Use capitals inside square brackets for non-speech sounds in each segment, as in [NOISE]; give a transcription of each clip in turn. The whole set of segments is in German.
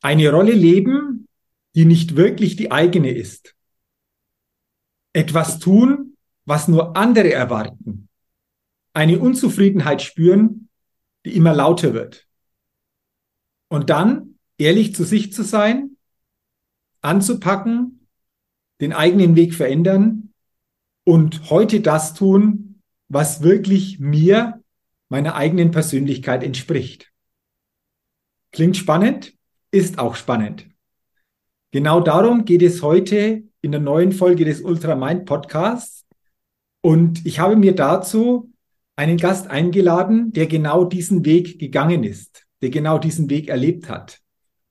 Eine Rolle leben, die nicht wirklich die eigene ist. Etwas tun, was nur andere erwarten. Eine Unzufriedenheit spüren, die immer lauter wird. Und dann ehrlich zu sich zu sein, anzupacken, den eigenen Weg verändern und heute das tun, was wirklich mir, meiner eigenen Persönlichkeit entspricht. Klingt spannend? Ist auch spannend. Genau darum geht es heute in der neuen Folge des Ultramind Podcasts. Und ich habe mir dazu einen Gast eingeladen, der genau diesen Weg gegangen ist, der genau diesen Weg erlebt hat.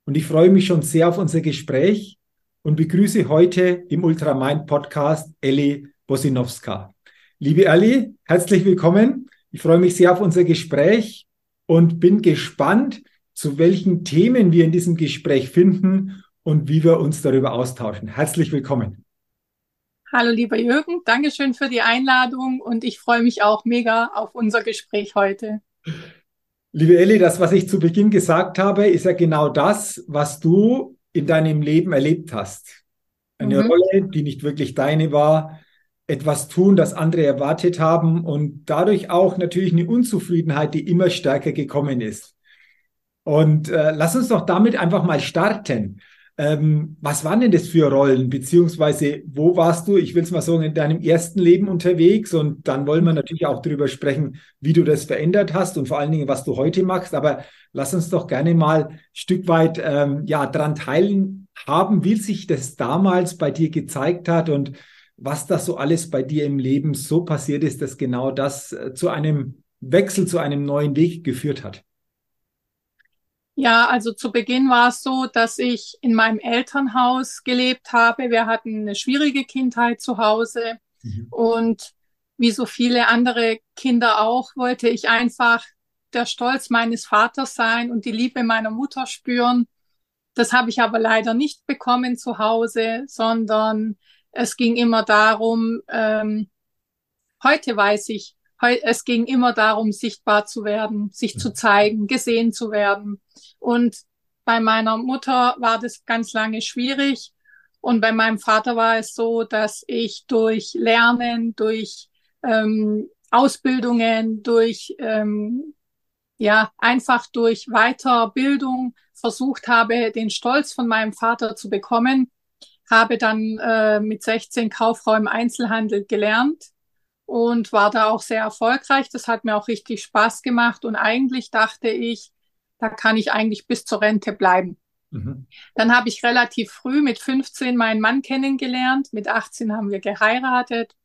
Und ich freue mich schon sehr auf unser Gespräch und begrüße heute im Ultramind Podcast Ellie Bosinowska. Liebe Ellie, herzlich willkommen. Ich freue mich sehr auf unser Gespräch und bin gespannt, zu welchen Themen wir in diesem Gespräch finden und wie wir uns darüber austauschen. Herzlich willkommen. Hallo lieber Jürgen, Dankeschön für die Einladung und ich freue mich auch mega auf unser Gespräch heute. Liebe Elli, das, was ich zu Beginn gesagt habe, ist ja genau das, was du in deinem Leben erlebt hast. Eine mhm. Rolle, die nicht wirklich deine war, etwas tun, das andere erwartet haben und dadurch auch natürlich eine Unzufriedenheit, die immer stärker gekommen ist. Und äh, lass uns doch damit einfach mal starten. Ähm, was waren denn das für Rollen, beziehungsweise wo warst du, ich will es mal sagen, in deinem ersten Leben unterwegs? Und dann wollen wir natürlich auch darüber sprechen, wie du das verändert hast und vor allen Dingen, was du heute machst. Aber lass uns doch gerne mal ein Stück weit ähm, ja, dran teilhaben, wie sich das damals bei dir gezeigt hat und was da so alles bei dir im Leben so passiert ist, dass genau das äh, zu einem Wechsel, zu einem neuen Weg geführt hat. Ja, also zu Beginn war es so, dass ich in meinem Elternhaus gelebt habe. Wir hatten eine schwierige Kindheit zu Hause mhm. und wie so viele andere Kinder auch, wollte ich einfach der Stolz meines Vaters sein und die Liebe meiner Mutter spüren. Das habe ich aber leider nicht bekommen zu Hause, sondern es ging immer darum, ähm, heute weiß ich, es ging immer darum, sichtbar zu werden, sich zu zeigen, gesehen zu werden. Und bei meiner Mutter war das ganz lange schwierig. Und bei meinem Vater war es so, dass ich durch Lernen, durch ähm, Ausbildungen, durch ähm, ja einfach durch Weiterbildung versucht habe, den Stolz von meinem Vater zu bekommen. Habe dann äh, mit 16 Kauffrau im Einzelhandel gelernt und war da auch sehr erfolgreich. Das hat mir auch richtig Spaß gemacht und eigentlich dachte ich, da kann ich eigentlich bis zur Rente bleiben. Mhm. Dann habe ich relativ früh mit 15 meinen Mann kennengelernt. Mit 18 haben wir geheiratet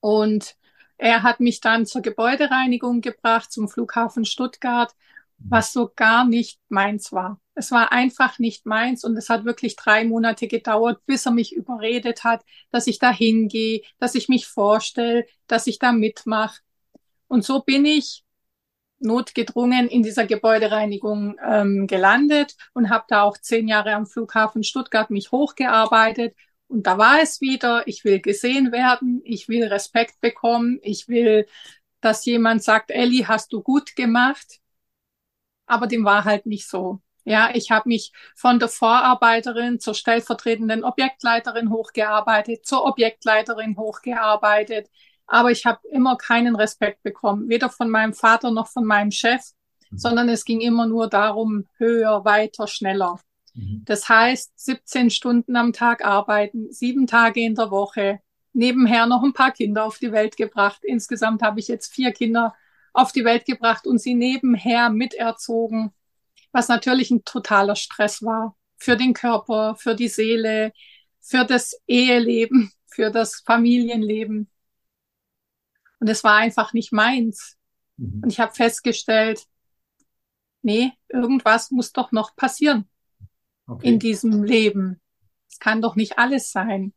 und er hat mich dann zur Gebäudereinigung gebracht, zum Flughafen Stuttgart, was so gar nicht meins war. Es war einfach nicht meins und es hat wirklich drei Monate gedauert, bis er mich überredet hat, dass ich da hingehe, dass ich mich vorstelle, dass ich da mitmache. Und so bin ich notgedrungen in dieser Gebäudereinigung ähm, gelandet und habe da auch zehn Jahre am Flughafen Stuttgart mich hochgearbeitet. Und da war es wieder, ich will gesehen werden, ich will Respekt bekommen, ich will, dass jemand sagt, Elli, hast du gut gemacht. Aber dem war halt nicht so. Ja, ich habe mich von der Vorarbeiterin zur stellvertretenden Objektleiterin hochgearbeitet, zur Objektleiterin hochgearbeitet. Aber ich habe immer keinen Respekt bekommen, weder von meinem Vater noch von meinem Chef, mhm. sondern es ging immer nur darum, höher, weiter, schneller. Mhm. Das heißt, 17 Stunden am Tag arbeiten, sieben Tage in der Woche, nebenher noch ein paar Kinder auf die Welt gebracht. Insgesamt habe ich jetzt vier Kinder auf die Welt gebracht und sie nebenher miterzogen, was natürlich ein totaler Stress war für den Körper, für die Seele, für das Eheleben, [LAUGHS] für das Familienleben. Und es war einfach nicht meins. Mhm. Und ich habe festgestellt, nee, irgendwas muss doch noch passieren okay. in diesem Leben. Es kann doch nicht alles sein.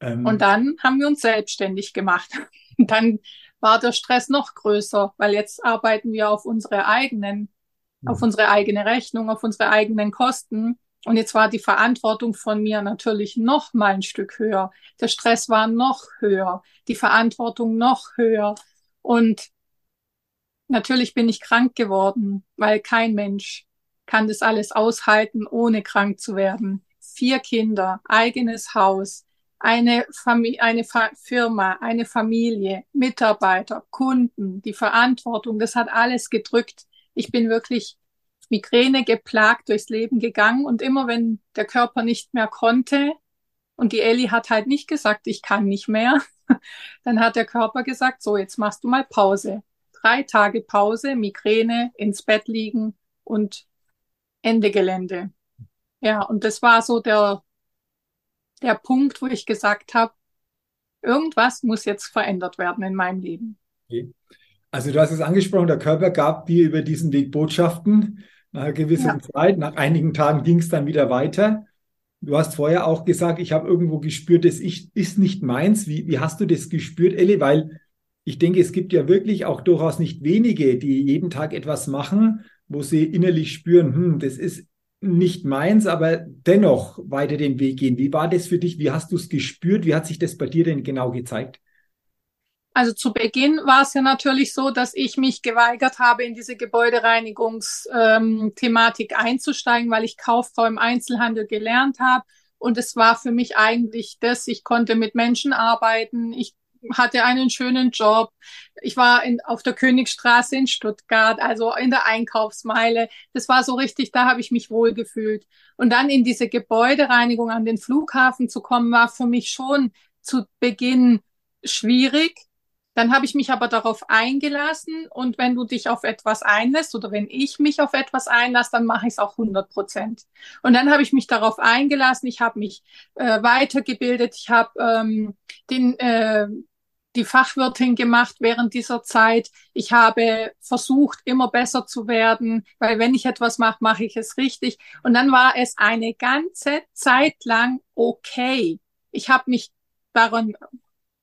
Ähm. Und dann haben wir uns selbstständig gemacht. Und [LAUGHS] dann war der Stress noch größer, weil jetzt arbeiten wir auf unsere eigenen, mhm. auf unsere eigene Rechnung, auf unsere eigenen Kosten. Und jetzt war die Verantwortung von mir natürlich noch mal ein Stück höher. Der Stress war noch höher, die Verantwortung noch höher. Und natürlich bin ich krank geworden, weil kein Mensch kann das alles aushalten, ohne krank zu werden. Vier Kinder, eigenes Haus, eine, Familie, eine Firma, eine Familie, Mitarbeiter, Kunden, die Verantwortung, das hat alles gedrückt. Ich bin wirklich Migräne geplagt durchs Leben gegangen und immer wenn der Körper nicht mehr konnte und die Ellie hat halt nicht gesagt, ich kann nicht mehr, [LAUGHS] dann hat der Körper gesagt, so jetzt machst du mal Pause. Drei Tage Pause, Migräne, ins Bett liegen und Ende Gelände. Ja, und das war so der, der Punkt, wo ich gesagt habe, irgendwas muss jetzt verändert werden in meinem Leben. Okay. Also du hast es angesprochen, der Körper gab dir über diesen Weg Botschaften nach einer gewissen ja. Zeit. Nach einigen Tagen ging es dann wieder weiter. Du hast vorher auch gesagt, ich habe irgendwo gespürt, das ist nicht meins. Wie, wie hast du das gespürt, Elli? Weil ich denke, es gibt ja wirklich auch durchaus nicht wenige, die jeden Tag etwas machen, wo sie innerlich spüren, hm, das ist nicht meins, aber dennoch weiter den Weg gehen. Wie war das für dich? Wie hast du es gespürt? Wie hat sich das bei dir denn genau gezeigt? Also zu Beginn war es ja natürlich so, dass ich mich geweigert habe, in diese Gebäudereinigungsthematik ähm, einzusteigen, weil ich Kauffrau im Einzelhandel gelernt habe. Und es war für mich eigentlich das, ich konnte mit Menschen arbeiten, ich hatte einen schönen Job. Ich war in, auf der Königstraße in Stuttgart, also in der Einkaufsmeile. Das war so richtig, da habe ich mich wohl gefühlt. Und dann in diese Gebäudereinigung an den Flughafen zu kommen, war für mich schon zu Beginn schwierig, dann habe ich mich aber darauf eingelassen und wenn du dich auf etwas einlässt oder wenn ich mich auf etwas einlasse, dann mache ich es auch 100 Prozent. Und dann habe ich mich darauf eingelassen, ich habe mich äh, weitergebildet, ich habe ähm, den äh, die Fachwirtin gemacht während dieser Zeit. Ich habe versucht, immer besser zu werden, weil wenn ich etwas mache, mache ich es richtig. Und dann war es eine ganze Zeit lang okay. Ich habe mich daran,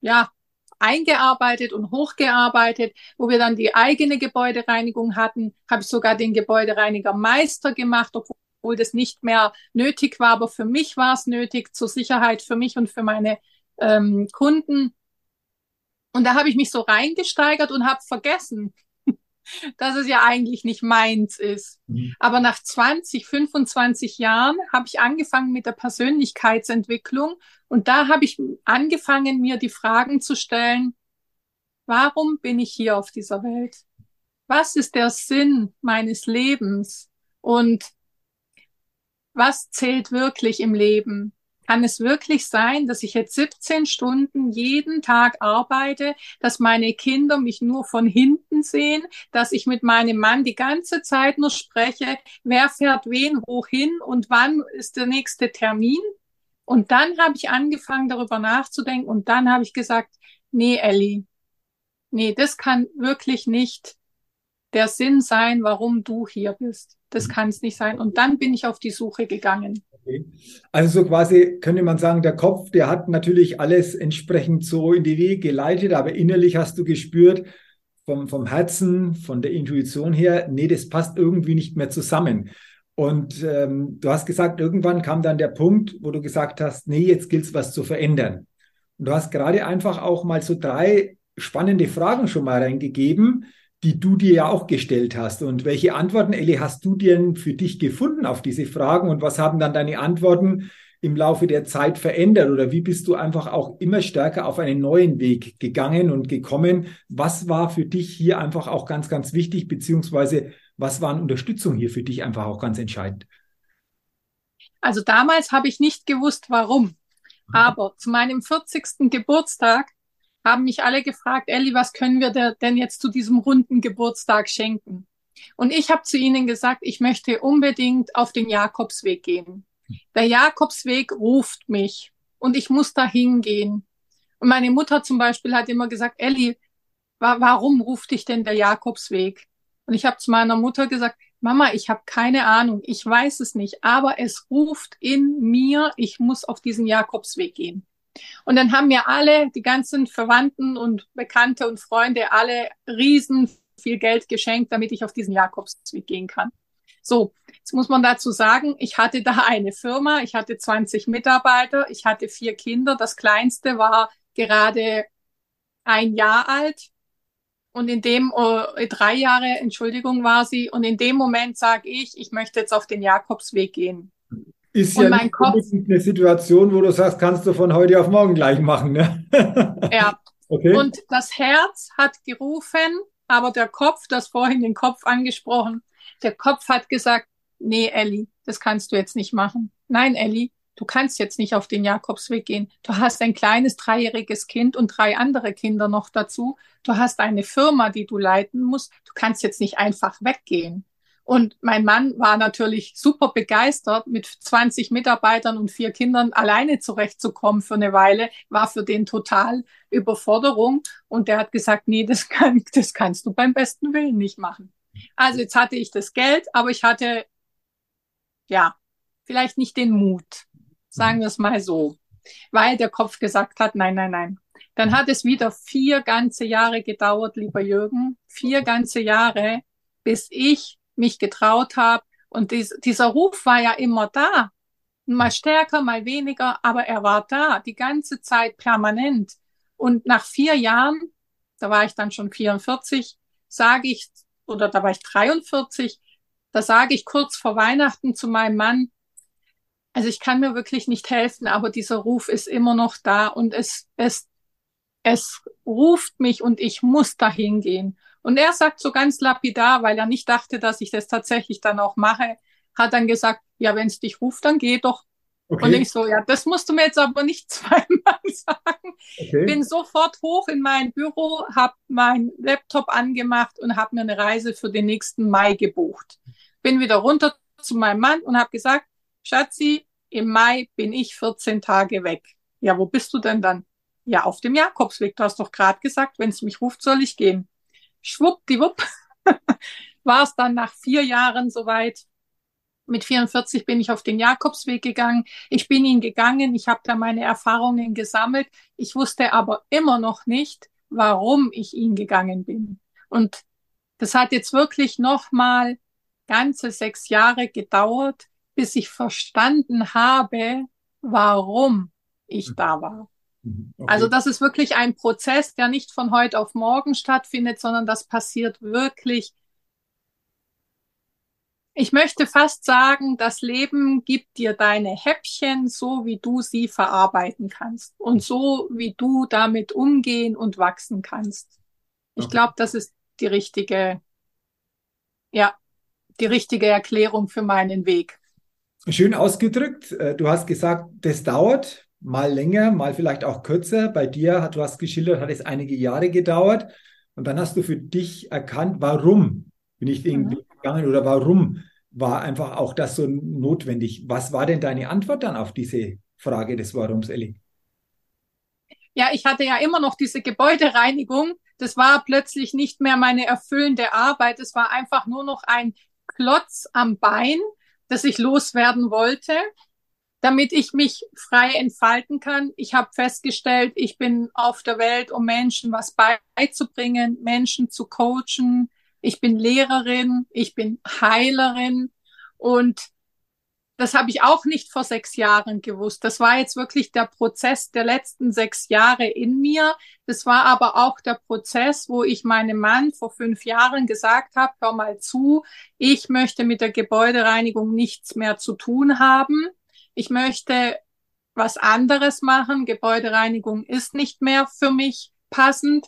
ja, eingearbeitet und hochgearbeitet, wo wir dann die eigene Gebäudereinigung hatten, habe ich sogar den Gebäudereiniger Meister gemacht, obwohl das nicht mehr nötig war, aber für mich war es nötig, zur Sicherheit für mich und für meine ähm, Kunden. Und da habe ich mich so reingesteigert und habe vergessen, dass es ja eigentlich nicht meins ist. Mhm. Aber nach 20, 25 Jahren habe ich angefangen mit der Persönlichkeitsentwicklung und da habe ich angefangen, mir die Fragen zu stellen, warum bin ich hier auf dieser Welt? Was ist der Sinn meines Lebens? Und was zählt wirklich im Leben? Kann es wirklich sein, dass ich jetzt 17 Stunden jeden Tag arbeite, dass meine Kinder mich nur von hinten sehen, dass ich mit meinem Mann die ganze Zeit nur spreche, wer fährt wen wohin und wann ist der nächste Termin? Und dann habe ich angefangen, darüber nachzudenken und dann habe ich gesagt, nee, Ellie, nee, das kann wirklich nicht der Sinn sein, warum du hier bist. Das mhm. kann es nicht sein. Und dann bin ich auf die Suche gegangen. Also so quasi könnte man sagen, der Kopf, der hat natürlich alles entsprechend so in die Wege geleitet, aber innerlich hast du gespürt, vom, vom Herzen, von der Intuition her, nee, das passt irgendwie nicht mehr zusammen. Und ähm, du hast gesagt, irgendwann kam dann der Punkt, wo du gesagt hast, nee, jetzt gilt es was zu verändern. Und du hast gerade einfach auch mal so drei spannende Fragen schon mal reingegeben, die du dir ja auch gestellt hast. Und welche Antworten, Elli, hast du denn für dich gefunden auf diese Fragen? Und was haben dann deine Antworten im Laufe der Zeit verändert? Oder wie bist du einfach auch immer stärker auf einen neuen Weg gegangen und gekommen? Was war für dich hier einfach auch ganz, ganz wichtig, beziehungsweise was war Unterstützung hier für dich einfach auch ganz entscheidend? Also damals habe ich nicht gewusst, warum. Mhm. Aber zu meinem 40. Geburtstag haben mich alle gefragt, Elli, was können wir denn jetzt zu diesem runden Geburtstag schenken? Und ich habe zu ihnen gesagt, ich möchte unbedingt auf den Jakobsweg gehen. Der Jakobsweg ruft mich und ich muss da hingehen. Und meine Mutter zum Beispiel hat immer gesagt, Elli, wa warum ruft dich denn der Jakobsweg? Und ich habe zu meiner Mutter gesagt, Mama, ich habe keine Ahnung, ich weiß es nicht, aber es ruft in mir, ich muss auf diesen Jakobsweg gehen. Und dann haben mir alle, die ganzen Verwandten und Bekannte und Freunde, alle riesen viel Geld geschenkt, damit ich auf diesen Jakobsweg gehen kann. So, jetzt muss man dazu sagen, ich hatte da [LAUGHS] eine Firma, ich hatte 20 Mitarbeiter, ich hatte vier Kinder. Das kleinste war gerade ein Jahr alt. Und in dem, äh, drei Jahre, Entschuldigung, war sie. Und in dem Moment sage ich, ich möchte jetzt auf den Jakobsweg gehen. Ist und ja mein Kopf, eine Situation, wo du sagst, kannst du von heute auf morgen gleich machen. Ne? [LAUGHS] ja. Okay. Und das Herz hat gerufen, aber der Kopf, das vorhin den Kopf angesprochen, der Kopf hat gesagt, nee, Elli, das kannst du jetzt nicht machen. Nein, Elli, du kannst jetzt nicht auf den Jakobsweg gehen. Du hast ein kleines dreijähriges Kind und drei andere Kinder noch dazu. Du hast eine Firma, die du leiten musst. Du kannst jetzt nicht einfach weggehen. Und mein Mann war natürlich super begeistert, mit 20 Mitarbeitern und vier Kindern alleine zurechtzukommen für eine Weile, war für den total Überforderung. Und der hat gesagt, nee, das, kann, das kannst du beim besten Willen nicht machen. Also jetzt hatte ich das Geld, aber ich hatte, ja, vielleicht nicht den Mut. Sagen wir es mal so. Weil der Kopf gesagt hat, nein, nein, nein. Dann hat es wieder vier ganze Jahre gedauert, lieber Jürgen. Vier ganze Jahre, bis ich mich getraut habe. Und dies, dieser Ruf war ja immer da. Mal stärker, mal weniger, aber er war da, die ganze Zeit permanent. Und nach vier Jahren, da war ich dann schon 44, sage ich, oder da war ich 43, da sage ich kurz vor Weihnachten zu meinem Mann, also ich kann mir wirklich nicht helfen, aber dieser Ruf ist immer noch da und es, es, es ruft mich und ich muss dahin gehen. Und er sagt so ganz lapidar, weil er nicht dachte, dass ich das tatsächlich dann auch mache, hat dann gesagt, ja, wenn es dich ruft, dann geh doch. Okay. Und ich so, ja, das musst du mir jetzt aber nicht [LAUGHS] zweimal sagen. Okay. Bin sofort hoch in mein Büro, habe mein Laptop angemacht und habe mir eine Reise für den nächsten Mai gebucht. Bin wieder runter zu meinem Mann und habe gesagt, Schatzi, im Mai bin ich 14 Tage weg. Ja, wo bist du denn dann? Ja, auf dem Jakobsweg. Du hast doch gerade gesagt, wenn es mich ruft, soll ich gehen schwuppdiwupp [LAUGHS] war es dann nach vier Jahren soweit. Mit 44 bin ich auf den Jakobsweg gegangen. Ich bin ihn gegangen. Ich habe da meine Erfahrungen gesammelt. Ich wusste aber immer noch nicht, warum ich ihn gegangen bin. Und das hat jetzt wirklich noch mal ganze sechs Jahre gedauert, bis ich verstanden habe, warum ich da war. Mhm. Okay. Also das ist wirklich ein Prozess, der nicht von heute auf morgen stattfindet, sondern das passiert wirklich. Ich möchte fast sagen, das Leben gibt dir deine Häppchen, so wie du sie verarbeiten kannst und so wie du damit umgehen und wachsen kannst. Ich okay. glaube, das ist die richtige, ja, die richtige Erklärung für meinen Weg. Schön ausgedrückt. Äh, du hast gesagt, das dauert mal länger, mal vielleicht auch kürzer. Bei dir, du hast geschildert, hat es einige Jahre gedauert. Und dann hast du für dich erkannt, warum bin ich den mhm. gegangen oder warum war einfach auch das so notwendig. Was war denn deine Antwort dann auf diese Frage des Warums, Elli? Ja, ich hatte ja immer noch diese Gebäudereinigung. Das war plötzlich nicht mehr meine erfüllende Arbeit. Es war einfach nur noch ein Klotz am Bein, das ich loswerden wollte. Damit ich mich frei entfalten kann. Ich habe festgestellt, ich bin auf der Welt, um Menschen was beizubringen, Menschen zu coachen. Ich bin Lehrerin, ich bin Heilerin und das habe ich auch nicht vor sechs Jahren gewusst. Das war jetzt wirklich der Prozess der letzten sechs Jahre in mir. Das war aber auch der Prozess, wo ich meinem Mann vor fünf Jahren gesagt habe, hör mal zu, ich möchte mit der Gebäudereinigung nichts mehr zu tun haben. Ich möchte was anderes machen. Gebäudereinigung ist nicht mehr für mich passend.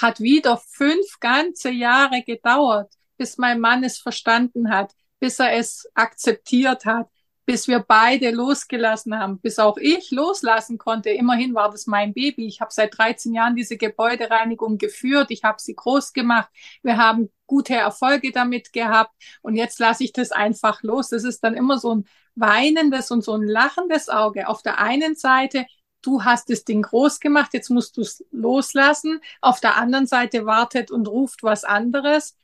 Hat wieder fünf ganze Jahre gedauert, bis mein Mann es verstanden hat, bis er es akzeptiert hat bis wir beide losgelassen haben, bis auch ich loslassen konnte. Immerhin war das mein Baby. Ich habe seit 13 Jahren diese Gebäudereinigung geführt. Ich habe sie groß gemacht. Wir haben gute Erfolge damit gehabt. Und jetzt lasse ich das einfach los. Das ist dann immer so ein weinendes und so ein lachendes Auge. Auf der einen Seite, du hast das Ding groß gemacht, jetzt musst du es loslassen. Auf der anderen Seite wartet und ruft was anderes.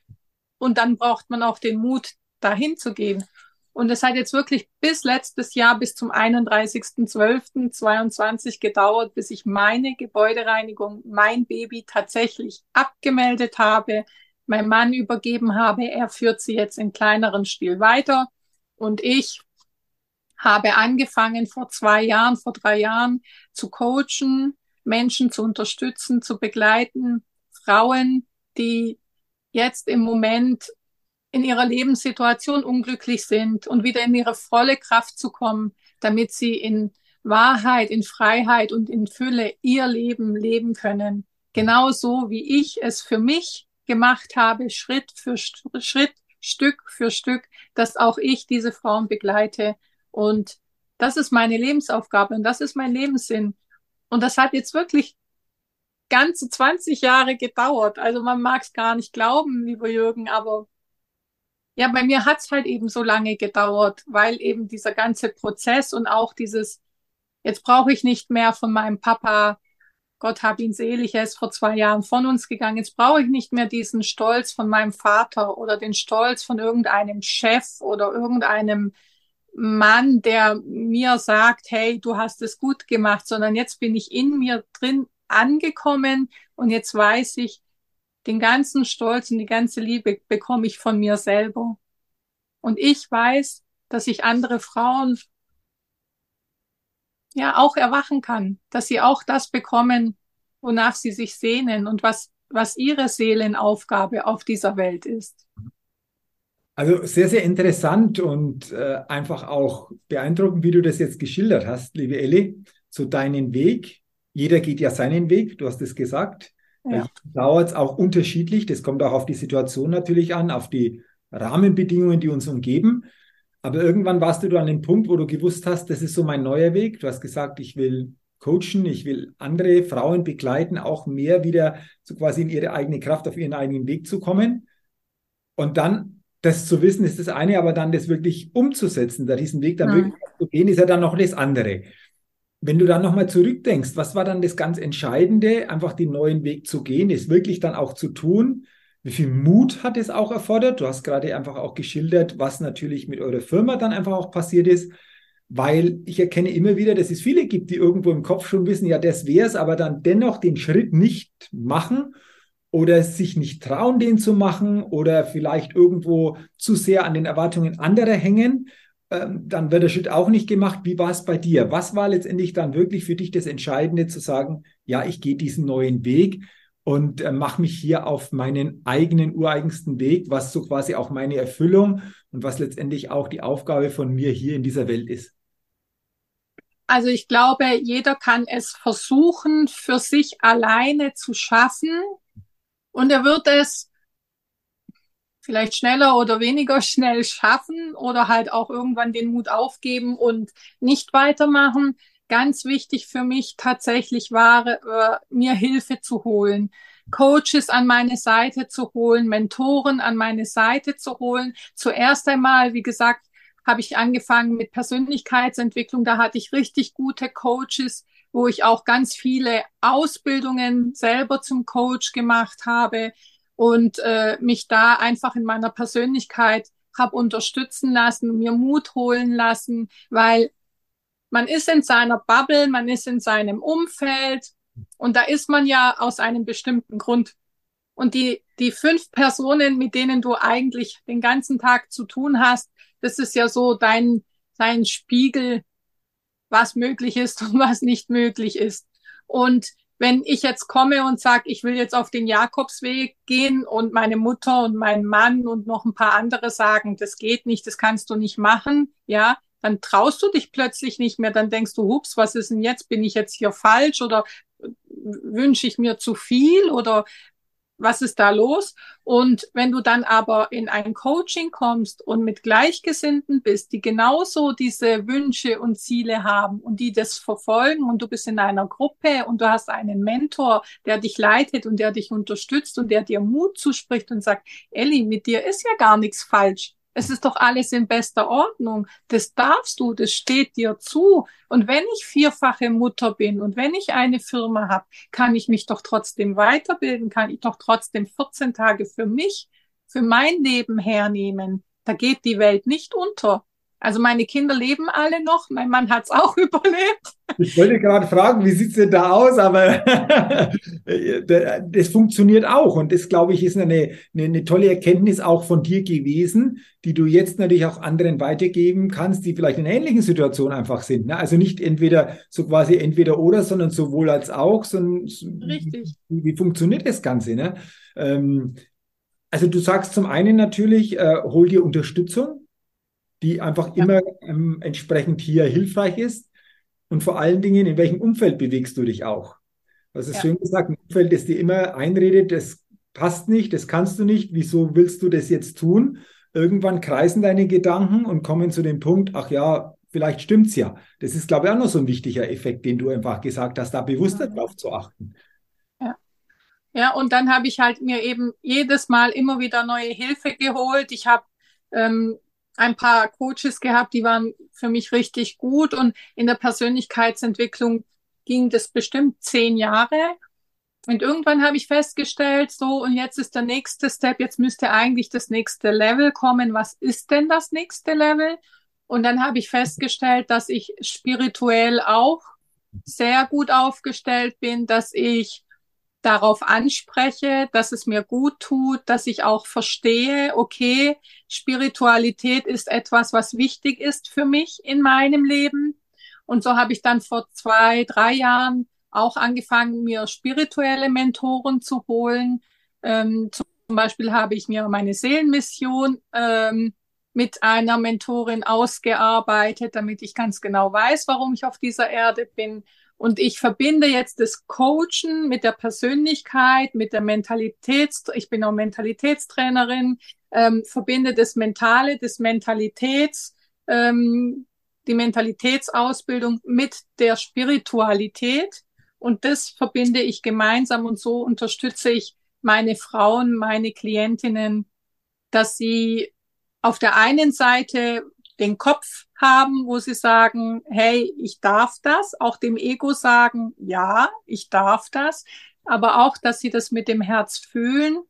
Und dann braucht man auch den Mut, dahin zu gehen. Und es hat jetzt wirklich bis letztes Jahr, bis zum 31.12.22 gedauert, bis ich meine Gebäudereinigung, mein Baby tatsächlich abgemeldet habe, mein Mann übergeben habe. Er führt sie jetzt in kleineren Stil weiter. Und ich habe angefangen vor zwei Jahren, vor drei Jahren zu coachen, Menschen zu unterstützen, zu begleiten, Frauen, die jetzt im Moment in ihrer Lebenssituation unglücklich sind und wieder in ihre volle Kraft zu kommen, damit sie in Wahrheit, in Freiheit und in Fülle ihr Leben leben können. Genauso wie ich es für mich gemacht habe, Schritt für Schritt, Stück für Stück, dass auch ich diese Frauen begleite. Und das ist meine Lebensaufgabe und das ist mein Lebenssinn. Und das hat jetzt wirklich ganze 20 Jahre gedauert. Also man mag es gar nicht glauben, lieber Jürgen, aber ja, bei mir hat es halt eben so lange gedauert, weil eben dieser ganze Prozess und auch dieses, jetzt brauche ich nicht mehr von meinem Papa, Gott hab ihn selig, er ist vor zwei Jahren von uns gegangen, jetzt brauche ich nicht mehr diesen Stolz von meinem Vater oder den Stolz von irgendeinem Chef oder irgendeinem Mann, der mir sagt, hey, du hast es gut gemacht, sondern jetzt bin ich in mir drin angekommen und jetzt weiß ich, den ganzen Stolz und die ganze Liebe bekomme ich von mir selber. Und ich weiß, dass ich andere Frauen ja auch erwachen kann, dass sie auch das bekommen, wonach sie sich sehnen und was, was ihre Seelenaufgabe auf dieser Welt ist. Also sehr, sehr interessant und äh, einfach auch beeindruckend, wie du das jetzt geschildert hast, liebe Elli, zu deinem Weg. Jeder geht ja seinen Weg, du hast es gesagt. Ja. Dauert es auch unterschiedlich. Das kommt auch auf die Situation natürlich an, auf die Rahmenbedingungen, die uns umgeben. Aber irgendwann warst du an dem Punkt, wo du gewusst hast, das ist so mein neuer Weg. Du hast gesagt, ich will coachen, ich will andere Frauen begleiten, auch mehr wieder so quasi in ihre eigene Kraft, auf ihren eigenen Weg zu kommen. Und dann das zu wissen ist das eine, aber dann das wirklich umzusetzen, da diesen Weg dann ja. wirklich zu gehen, ist ja dann noch das andere. Wenn du dann nochmal zurückdenkst, was war dann das ganz Entscheidende, einfach den neuen Weg zu gehen, es wirklich dann auch zu tun? Wie viel Mut hat es auch erfordert? Du hast gerade einfach auch geschildert, was natürlich mit eurer Firma dann einfach auch passiert ist, weil ich erkenne immer wieder, dass es viele gibt, die irgendwo im Kopf schon wissen, ja, das wäre es, aber dann dennoch den Schritt nicht machen oder sich nicht trauen, den zu machen oder vielleicht irgendwo zu sehr an den Erwartungen anderer hängen ähm, dann wird der Schritt auch nicht gemacht. Wie war es bei dir? Was war letztendlich dann wirklich für dich das Entscheidende zu sagen, ja, ich gehe diesen neuen Weg und äh, mache mich hier auf meinen eigenen ureigensten Weg, was so quasi auch meine Erfüllung und was letztendlich auch die Aufgabe von mir hier in dieser Welt ist? Also ich glaube, jeder kann es versuchen, für sich alleine zu schaffen. Und er wird es vielleicht schneller oder weniger [LAUGHS] schnell schaffen oder halt auch irgendwann den Mut aufgeben und nicht weitermachen. Ganz wichtig für mich tatsächlich war, äh, mir Hilfe zu holen. Coaches an meine Seite zu holen, Mentoren an meine Seite zu holen. Zuerst einmal, wie gesagt, habe ich angefangen mit Persönlichkeitsentwicklung. Da hatte ich richtig gute Coaches, wo ich auch ganz viele Ausbildungen selber zum Coach gemacht habe und äh, mich da einfach in meiner Persönlichkeit habe unterstützen lassen, mir Mut holen lassen, weil man ist in seiner Bubble, man ist in seinem Umfeld und da ist man ja aus einem bestimmten Grund. Und die, die fünf Personen, mit denen du eigentlich den ganzen Tag zu tun hast, das ist ja so dein, dein Spiegel, was möglich ist und [LAUGHS] was nicht möglich ist. Und wenn ich jetzt komme und sage, ich will jetzt auf den Jakobsweg gehen und meine Mutter und mein Mann und noch ein paar andere sagen, das geht nicht, das kannst du nicht machen, ja, dann traust du dich plötzlich nicht mehr, dann denkst du, hups, was ist denn jetzt? Bin ich jetzt hier falsch oder wünsche ich mir zu viel oder was ist da los? Und wenn du dann aber in ein Coaching kommst und mit Gleichgesinnten bist, die genauso diese Wünsche und Ziele haben und die das verfolgen und du bist in einer Gruppe und du hast einen Mentor, der dich leitet und der dich unterstützt und der dir Mut zuspricht und sagt, Elli, mit dir ist ja gar nichts falsch. Es ist doch alles in bester Ordnung. Das darfst du, das steht dir zu. Und wenn ich vierfache Mutter bin und wenn ich eine Firma habe, kann ich mich doch trotzdem weiterbilden, kann ich doch trotzdem 14 Tage für mich, für mein Leben hernehmen. Da geht die Welt nicht unter. Also meine Kinder leben alle noch, mein Mann hat es [LAUGHS] auch überlebt. Ich wollte gerade fragen, wie sieht's denn da aus? Aber [LAUGHS] das funktioniert auch. Und das, glaube ich, ist eine, eine, eine, tolle Erkenntnis auch von dir gewesen, die du jetzt natürlich auch anderen weitergeben kannst, die vielleicht in ähnlichen Situation einfach sind. Ne? Also nicht entweder so quasi entweder oder, sondern sowohl als auch. Sondern Richtig. Wie, wie funktioniert das Ganze? Ne? Ähm, also du sagst zum einen natürlich, äh, hol dir Unterstützung die einfach ja. immer ähm, entsprechend hier hilfreich ist. Und vor allen Dingen, in welchem Umfeld bewegst du dich auch? Das ist ja. schön gesagt, ein Umfeld, das dir immer einredet, das passt nicht, das kannst du nicht, wieso willst du das jetzt tun? Irgendwann kreisen deine Gedanken und kommen zu dem Punkt, ach ja, vielleicht stimmt's ja. Das ist, glaube ich, auch noch so ein wichtiger Effekt, den du einfach gesagt hast, da bewusster ja. drauf zu achten. Ja. Ja, und dann habe ich halt mir eben jedes Mal immer wieder neue Hilfe geholt. Ich habe ähm, ein paar Coaches gehabt, die waren für mich richtig gut und in der Persönlichkeitsentwicklung ging das bestimmt zehn Jahre. Und irgendwann habe ich festgestellt, so, und jetzt ist der nächste Step, jetzt müsste eigentlich das nächste Level kommen. Was ist denn das nächste Level? Und dann habe ich festgestellt, dass ich spirituell auch sehr gut aufgestellt bin, dass ich darauf anspreche, dass es mir gut tut, dass ich auch verstehe, okay, Spiritualität ist etwas, was wichtig ist für mich in meinem Leben. Und so habe ich dann vor zwei, drei Jahren auch angefangen, mir spirituelle Mentoren zu holen. Ähm, zum Beispiel habe ich mir meine Seelenmission ähm, mit einer Mentorin ausgearbeitet, damit ich ganz genau weiß, warum ich auf dieser Erde bin. Und ich verbinde jetzt das Coachen mit der Persönlichkeit, mit der Mentalitäts, ich bin auch Mentalitätstrainerin, ähm, verbinde das Mentale, das Mentalitäts, ähm, die Mentalitätsausbildung mit der Spiritualität. Und das verbinde ich gemeinsam und so unterstütze ich meine Frauen, meine Klientinnen, dass sie auf der einen Seite den Kopf haben, wo sie sagen, hey, ich darf das, auch dem Ego sagen, ja, ich darf das, aber auch, dass sie das mit dem Herz fühlen,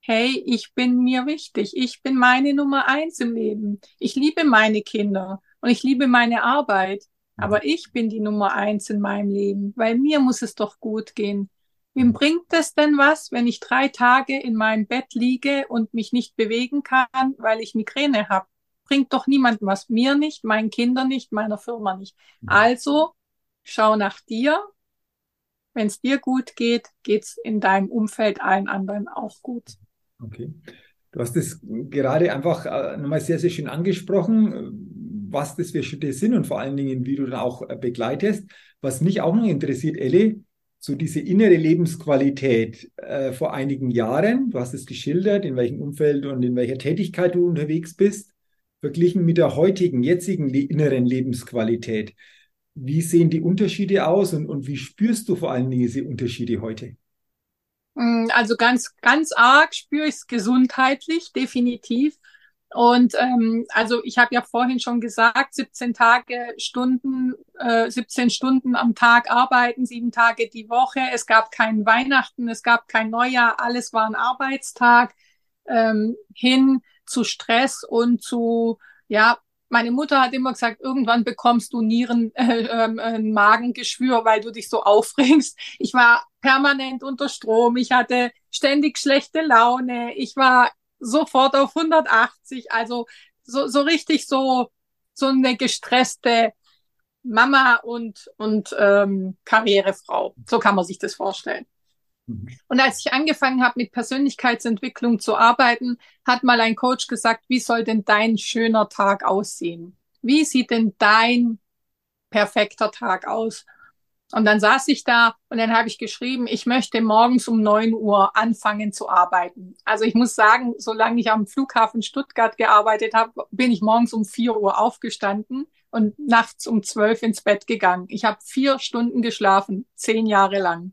hey, ich bin mir wichtig, ich bin meine Nummer eins im Leben, ich liebe meine Kinder und ich liebe meine Arbeit, aber ich bin die Nummer eins in meinem Leben, weil mir muss es doch gut gehen. Wem bringt es denn was, wenn ich drei Tage in meinem Bett liege und mich nicht bewegen kann, weil ich Migräne habe? Bringt doch niemandem was. Mir nicht, meinen Kindern nicht, meiner Firma nicht. Also schau nach dir. Wenn es dir gut geht, geht es in deinem Umfeld allen anderen auch gut. Okay. Du hast es gerade einfach äh, nochmal sehr, sehr schön angesprochen, was das für Schritte sind und vor allen Dingen, wie du dann auch äh, begleitest. Was mich auch noch interessiert, Elli, so diese innere Lebensqualität äh, vor einigen Jahren. Du hast es geschildert, in welchem Umfeld und in welcher Tätigkeit du unterwegs bist verglichen mit der heutigen, jetzigen inneren Lebensqualität. Wie sehen die Unterschiede aus und, und wie spürst du vor allen Dingen diese Unterschiede heute? Mm, also ganz, ganz arg spüre ich es gesundheitlich, definitiv. Und ähm, also ich habe ja vorhin schon gesagt, 17 Tage Stunden, äh, 17 Stunden am Tag arbeiten, sieben Tage die Woche. Es gab kein Weihnachten, es gab kein Neujahr, alles war ein Arbeitstag ähm, hin zu Stress und zu ja meine Mutter hat immer gesagt, irgendwann bekommst du Nieren, [LAUGHS] äh, äh, Magengeschwür, weil du dich so aufregst. Ich war permanent unter Strom. Ich hatte ständig schlechte Laune. Ich war sofort auf 180. Also so, so richtig so, so eine gestresste Mama und, und ähm, Karrierefrau. So kann man sich das vorstellen. Und als ich angefangen habe, mit Persönlichkeitsentwicklung zu arbeiten, hat mal ein Coach gesagt, wie soll denn dein schöner Tag aussehen? Wie sieht denn dein perfekter Tag aus? Und dann saß ich da und dann habe ich geschrieben, ich möchte morgens um neun Uhr anfangen zu arbeiten. Also ich muss sagen, solange ich am Flughafen Stuttgart gearbeitet habe, bin ich morgens um vier Uhr aufgestanden und nachts um zwölf ins Bett gegangen. Ich habe vier Stunden geschlafen, zehn Jahre lang.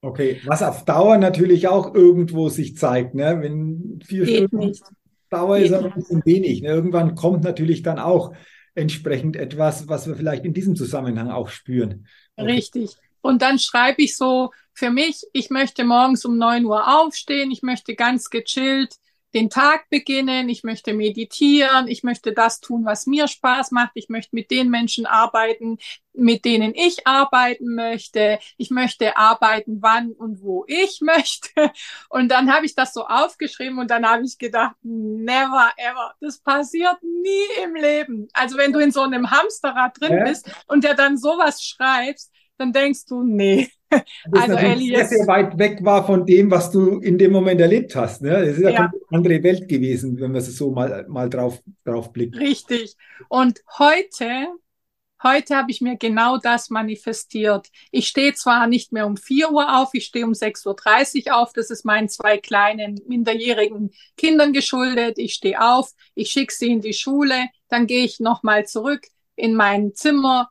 Okay, was auf Dauer natürlich auch irgendwo sich zeigt, ne? Wenn vier Geht Stunden nicht. Dauer Geht ist aber ein bisschen wenig. Ne? Irgendwann kommt natürlich dann auch entsprechend etwas, was wir vielleicht in diesem Zusammenhang auch spüren. Okay. Richtig. Und dann schreibe ich so für mich, ich möchte morgens um neun Uhr aufstehen, ich möchte ganz gechillt den Tag beginnen, ich möchte meditieren, ich möchte das tun, was mir Spaß macht, ich möchte mit den Menschen arbeiten, mit denen ich arbeiten möchte, ich möchte arbeiten, wann und wo ich [LAUGHS] möchte. Und dann habe ich das so aufgeschrieben und dann habe ich gedacht, never ever, das passiert nie im Leben. Also wenn du in so einem Hamsterrad drin bist und der dann sowas schreibst, dann denkst du, nee. Das also Ellie sehr, sehr weit weg war von dem, was du in dem Moment erlebt hast. Ne? Das ist ja, ja. eine andere Welt gewesen, wenn man so mal, mal drauf, drauf blickt. Richtig. Und heute, heute habe ich mir genau das manifestiert. Ich stehe zwar nicht mehr um 4 Uhr auf, ich stehe um 6.30 Uhr auf. Das ist meinen zwei kleinen minderjährigen Kindern geschuldet. Ich stehe auf, ich schicke sie in die Schule, dann gehe ich nochmal zurück in mein Zimmer,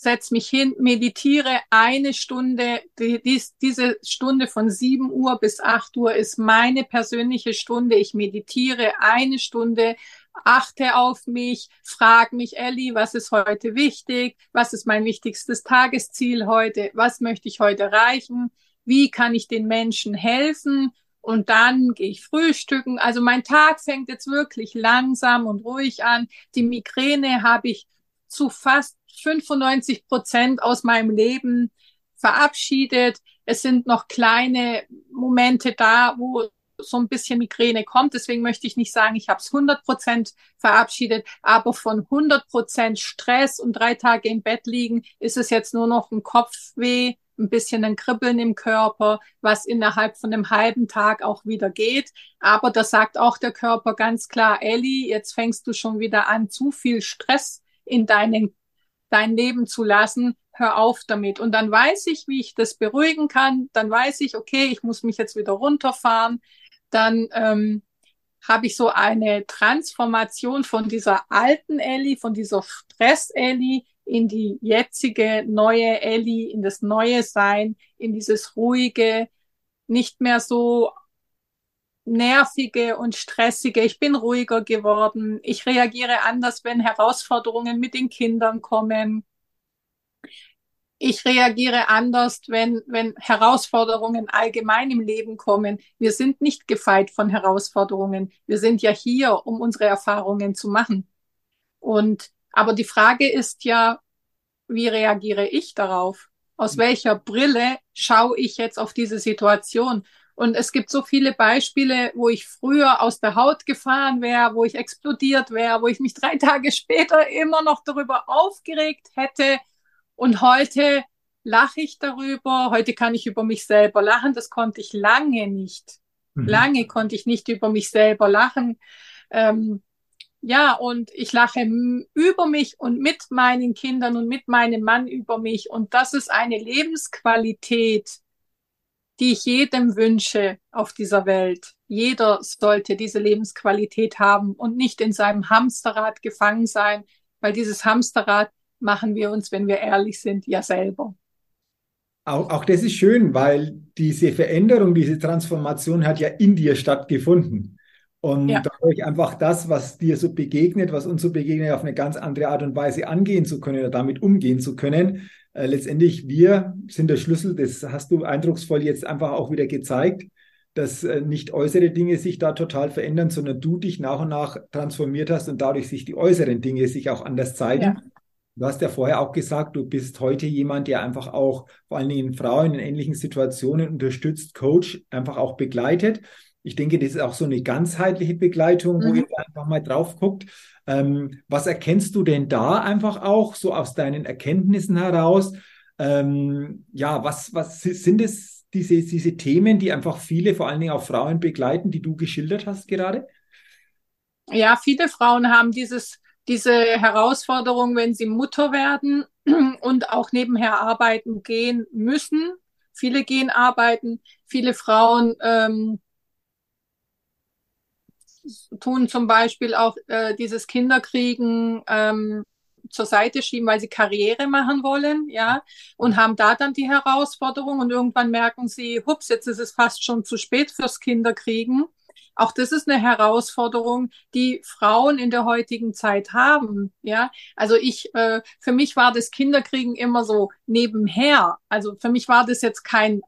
setz mich hin, meditiere eine Stunde. Die, dies, diese Stunde von 7 Uhr bis 8 Uhr ist meine persönliche Stunde. Ich meditiere eine Stunde, achte auf mich, frag mich, Ellie, was ist heute wichtig? Was ist mein wichtigstes Tagesziel heute? Was möchte ich heute erreichen? Wie kann ich den Menschen helfen? Und dann gehe ich frühstücken. Also mein Tag fängt jetzt wirklich langsam und ruhig an. Die Migräne habe ich zu fast 95 Prozent aus meinem Leben verabschiedet. Es sind noch kleine Momente da, wo so ein bisschen Migräne kommt. Deswegen möchte ich nicht sagen, ich habe es 100 Prozent verabschiedet, aber von 100 Prozent Stress und drei Tage im Bett liegen, ist es jetzt nur noch ein Kopfweh, ein bisschen ein Kribbeln im Körper, was innerhalb von einem halben Tag auch wieder geht. Aber da sagt auch der Körper ganz klar, Ellie, jetzt fängst du schon wieder an, zu viel Stress in deinen dein Leben zu lassen, hör auf damit. Und dann weiß ich, wie ich das beruhigen kann. Dann weiß ich, okay, ich muss mich jetzt wieder runterfahren. Dann ähm, habe ich so eine Transformation von dieser alten Ellie, von dieser Stress-Ellie in die jetzige neue Ellie, in das neue Sein, in dieses ruhige, nicht mehr so nervige und stressige. Ich bin ruhiger geworden. Ich reagiere anders, wenn Herausforderungen mit den Kindern kommen. Ich reagiere anders, wenn, wenn Herausforderungen allgemein im Leben kommen. Wir sind nicht gefeit von Herausforderungen. Wir sind ja hier, um unsere Erfahrungen zu machen. Und, aber die Frage ist ja, wie reagiere ich darauf? Aus welcher Brille schaue ich jetzt auf diese Situation? Und es gibt so viele Beispiele, wo ich früher aus der Haut gefahren wäre, wo ich explodiert wäre, wo ich mich drei Tage später immer noch darüber aufgeregt hätte. Und heute lache ich darüber. Heute kann ich über mich selber lachen. Das konnte ich lange nicht. Mhm. Lange konnte ich nicht über mich selber lachen. Ähm, ja, und ich lache über mich und mit meinen Kindern und mit meinem Mann über mich. Und das ist eine Lebensqualität, die ich jedem wünsche auf dieser Welt. Jeder sollte diese Lebensqualität haben und nicht in seinem Hamsterrad gefangen sein, weil dieses Hamsterrad machen wir uns, wenn wir ehrlich sind, ja selber. Auch, auch das ist schön, weil diese Veränderung, diese Transformation hat ja in dir stattgefunden. Und ja. dadurch einfach das, was dir so begegnet, was uns so begegnet, auf eine ganz andere Art und Weise angehen zu können oder damit umgehen zu können, äh, letztendlich wir sind der Schlüssel, das hast du eindrucksvoll jetzt einfach auch wieder gezeigt, dass äh, nicht äußere Dinge sich da total verändern, sondern du dich nach und nach transformiert hast und dadurch sich die äußeren Dinge sich auch anders zeigen. Ja. Du hast ja vorher auch gesagt, du bist heute jemand, der einfach auch vor allen Dingen Frauen in ähnlichen Situationen unterstützt, Coach, einfach auch begleitet. Ich denke, das ist auch so eine ganzheitliche Begleitung, mhm. wo ihr einfach mal drauf guckt. Ähm, was erkennst du denn da einfach auch so aus deinen Erkenntnissen heraus? Ähm, ja, was, was sind es, diese, diese Themen, die einfach viele, vor allen Dingen auch Frauen begleiten, die du geschildert hast gerade? Ja, viele Frauen haben dieses, diese Herausforderung, wenn sie Mutter werden [CLEARS THROAT] und auch nebenher arbeiten gehen müssen. Viele gehen arbeiten, viele Frauen ähm, tun zum Beispiel auch äh, dieses Kinderkriegen ähm, zur Seite schieben, weil sie Karriere machen wollen, ja, und haben da dann die Herausforderung und irgendwann merken sie, hups, jetzt ist es fast schon zu spät fürs Kinderkriegen. Auch das ist eine Herausforderung, die Frauen in der heutigen Zeit haben. Ja, also ich, äh, für mich war das Kinderkriegen immer so nebenher. Also für mich war das jetzt kein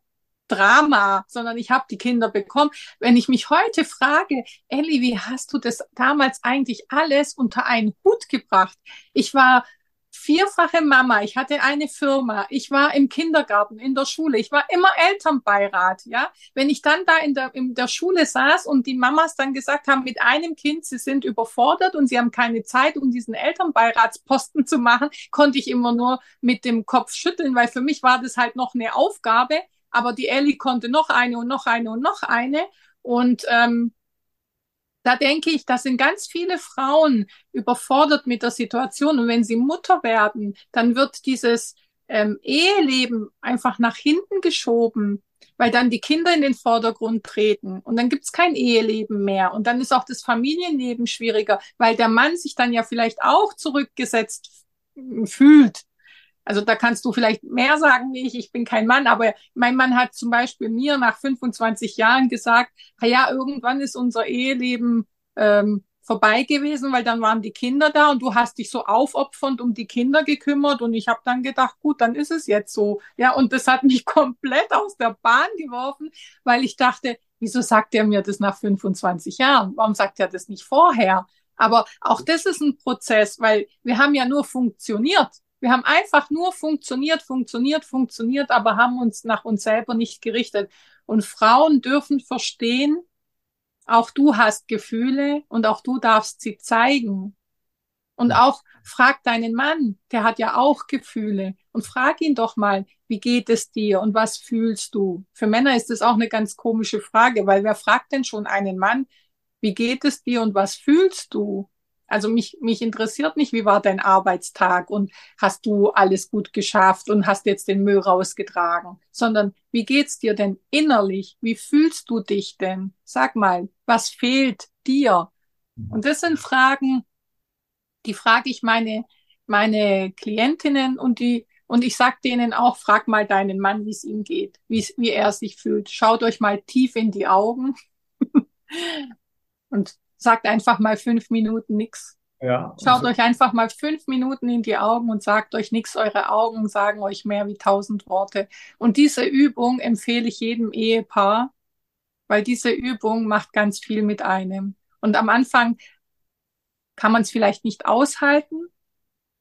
Drama, sondern ich habe die Kinder bekommen. Wenn ich mich heute frage, Elli, wie hast du das damals eigentlich alles unter einen Hut gebracht? Ich war vierfache Mama, ich hatte eine Firma, ich war im Kindergarten, in der Schule, ich war immer Elternbeirat, ja. Wenn ich dann da in der, in der Schule saß und die Mamas dann gesagt haben, mit einem Kind, sie sind überfordert und sie haben keine Zeit, um diesen Elternbeiratsposten zu machen, konnte ich immer nur mit dem Kopf schütteln, weil für mich war das halt noch eine Aufgabe, aber die Ellie konnte noch eine und noch eine und noch eine. Und ähm, da denke ich, da sind ganz viele Frauen überfordert mit der Situation. Und wenn sie Mutter werden, dann wird dieses ähm, Eheleben einfach nach hinten geschoben, weil dann die Kinder in den Vordergrund treten und dann gibt's kein Eheleben mehr. Und dann ist auch das Familienleben schwieriger, weil der Mann sich dann ja vielleicht auch zurückgesetzt fühlt also da kannst du vielleicht mehr sagen wie ich, ich bin kein Mann, aber mein Mann hat zum Beispiel mir nach 25 Jahren gesagt, ja, irgendwann ist unser Eheleben ähm, vorbei gewesen, weil dann waren die Kinder da und du hast dich so aufopfernd um die Kinder gekümmert und ich habe dann gedacht, gut, dann ist es jetzt so. Ja, und das hat mich [LAUGHS] komplett aus der Bahn geworfen, weil ich dachte, wieso sagt er mir das nach 25 Jahren? Warum sagt er das nicht vorher? Aber auch das ist ein Prozess, weil wir haben ja nur funktioniert. Wir haben einfach nur funktioniert, funktioniert, funktioniert, aber haben uns nach uns selber nicht gerichtet. Und Frauen dürfen verstehen, auch du hast Gefühle und auch du darfst sie zeigen. Und auch frag deinen Mann, der hat ja auch Gefühle. Und frag ihn doch mal, wie geht es dir und was fühlst du? Für Männer ist das auch eine ganz komische Frage, weil wer fragt denn schon einen Mann, wie geht es dir und was fühlst du? Also mich, mich interessiert nicht, wie war dein Arbeitstag und hast du alles gut geschafft und hast jetzt den Müll rausgetragen, sondern wie geht's dir denn innerlich? Wie fühlst du dich denn? Sag mal, was fehlt dir? Und das sind Fragen, die frage ich meine, meine Klientinnen und die, und ich sag denen auch, frag mal deinen Mann, wie es ihm geht, wie, wie er sich fühlt. Schaut euch mal tief in die Augen [LAUGHS] und sagt einfach mal fünf Minuten nichts. Ja, Schaut also euch einfach mal fünf Minuten in die Augen und sagt euch nichts. Eure Augen sagen euch mehr wie tausend Worte. Und diese Übung empfehle ich jedem Ehepaar, weil diese Übung macht ganz viel mit einem. Und am Anfang kann man es vielleicht nicht aushalten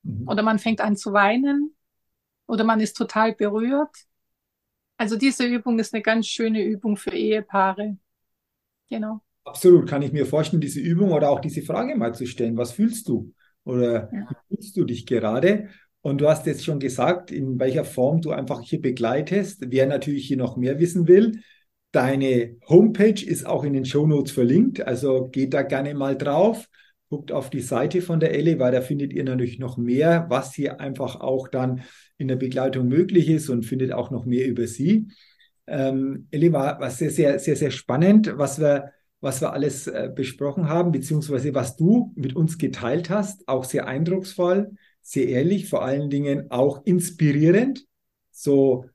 mhm. oder man fängt an zu weinen oder man ist total berührt. Also diese Übung ist eine ganz schöne Übung für Ehepaare. Genau. Absolut, kann ich mir vorstellen, diese Übung oder auch diese Frage mal zu stellen. Was fühlst du? Oder ja. wie fühlst du dich gerade? Und du hast jetzt schon gesagt, in welcher Form du einfach hier begleitest. Wer natürlich hier noch mehr wissen will, deine Homepage ist auch in den Show Notes verlinkt. Also geht da gerne mal drauf, guckt auf die Seite von der Elle, weil da findet ihr natürlich noch mehr, was hier einfach auch dann in der Begleitung möglich ist und findet auch noch mehr über sie. Ähm, Elle war, war sehr, sehr, sehr, sehr spannend, was wir was wir alles äh, besprochen haben, beziehungsweise was du mit uns geteilt hast. Auch sehr eindrucksvoll, sehr ehrlich, vor allen Dingen auch inspirierend. So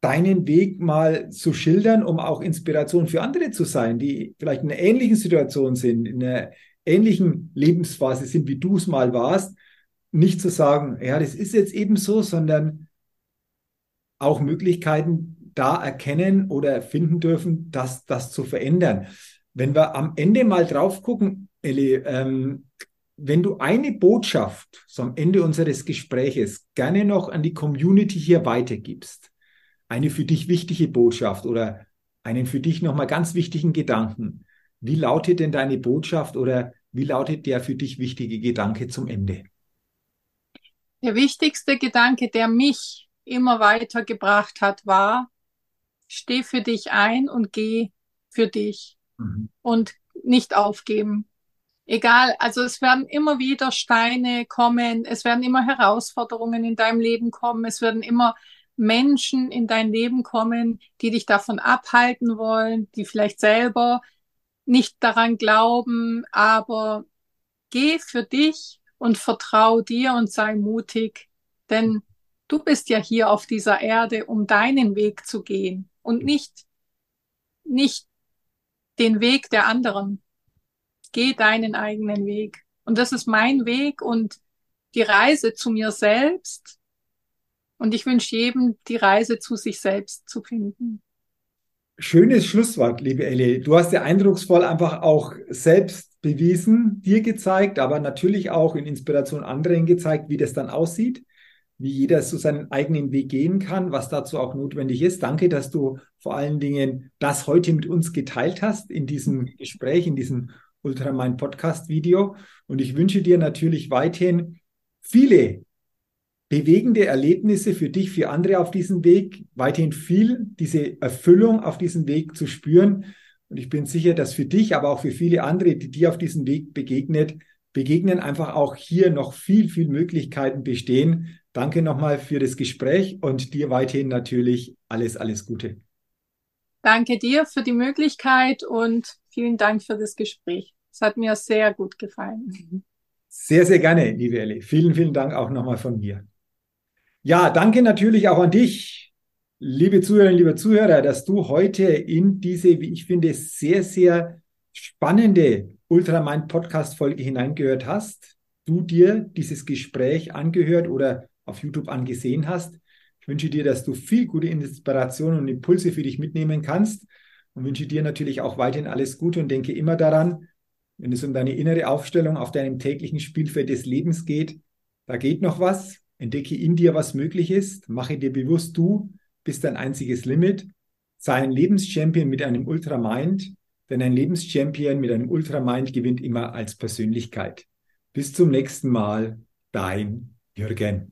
deinen Weg mal zu schildern, um auch Inspiration für andere zu sein, die vielleicht in einer ähnlichen Situation sind, in einer ähnlichen Lebensphase sind, wie du es mal warst. Nicht zu sagen, ja, das ist jetzt eben so, sondern auch Möglichkeiten da erkennen oder finden dürfen, das, das zu verändern. Wenn wir am Ende mal drauf gucken, Elli, ähm, wenn du eine Botschaft so am Ende unseres Gespräches gerne noch an die Community hier weitergibst, eine für dich wichtige Botschaft oder einen für dich nochmal ganz wichtigen Gedanken, wie lautet denn deine Botschaft oder wie lautet der für dich wichtige Gedanke zum Ende? Der wichtigste Gedanke, der mich immer weitergebracht hat, war, steh für dich ein und geh für dich mhm. und nicht aufgeben. Egal, also es werden immer wieder Steine kommen, es werden immer Herausforderungen in deinem Leben kommen, es werden immer Menschen in dein Leben kommen, die dich davon abhalten wollen, die vielleicht selber nicht daran glauben, aber geh für dich und vertrau dir und sei mutig, denn du bist ja hier auf dieser Erde, um deinen Weg zu gehen und nicht, nicht den Weg der anderen. Geh deinen eigenen Weg. Und das ist mein Weg und die Reise zu mir selbst. Und ich wünsche jedem, die Reise zu sich selbst zu finden. Schönes Schlusswort, liebe Ellie. Du hast ja eindrucksvoll einfach auch selbst bewiesen, dir gezeigt, aber natürlich auch in Inspiration anderen gezeigt, wie das dann aussieht, wie jeder so seinen eigenen Weg gehen kann, was dazu auch notwendig ist. Danke, dass du vor allen Dingen das heute mit uns geteilt hast in diesem Gespräch, in diesem Ultramind Podcast Video. Und ich wünsche dir natürlich weiterhin viele bewegende Erlebnisse für dich, für andere auf diesem Weg, weiterhin viel diese Erfüllung auf diesem Weg zu spüren. Und ich bin sicher, dass für dich, aber auch für viele andere, die dir auf diesem Weg begegnet, begegnen, einfach auch hier noch viel, viel Möglichkeiten bestehen. Danke nochmal für das Gespräch und dir weiterhin natürlich alles, alles Gute. Danke dir für die Möglichkeit und vielen Dank für das Gespräch. Es hat mir sehr gut gefallen. Sehr, sehr gerne, liebe Ellie. Vielen, vielen Dank auch nochmal von mir. Ja, danke natürlich auch an dich, liebe Zuhörerinnen, liebe Zuhörer, dass du heute in diese, wie ich finde, sehr, sehr spannende Ultramind Podcast Folge hineingehört hast, du dir dieses Gespräch angehört oder auf YouTube angesehen hast. Ich wünsche dir, dass du viel gute Inspiration und Impulse für dich mitnehmen kannst und wünsche dir natürlich auch weiterhin alles Gute und denke immer daran, wenn es um deine innere Aufstellung auf deinem täglichen Spielfeld des Lebens geht, da geht noch was. Entdecke in dir, was möglich ist. Mache dir bewusst, du bist dein einziges Limit. Sei ein Lebenschampion mit einem Ultramind, denn ein Lebenschampion mit einem Ultramind gewinnt immer als Persönlichkeit. Bis zum nächsten Mal, dein Jürgen.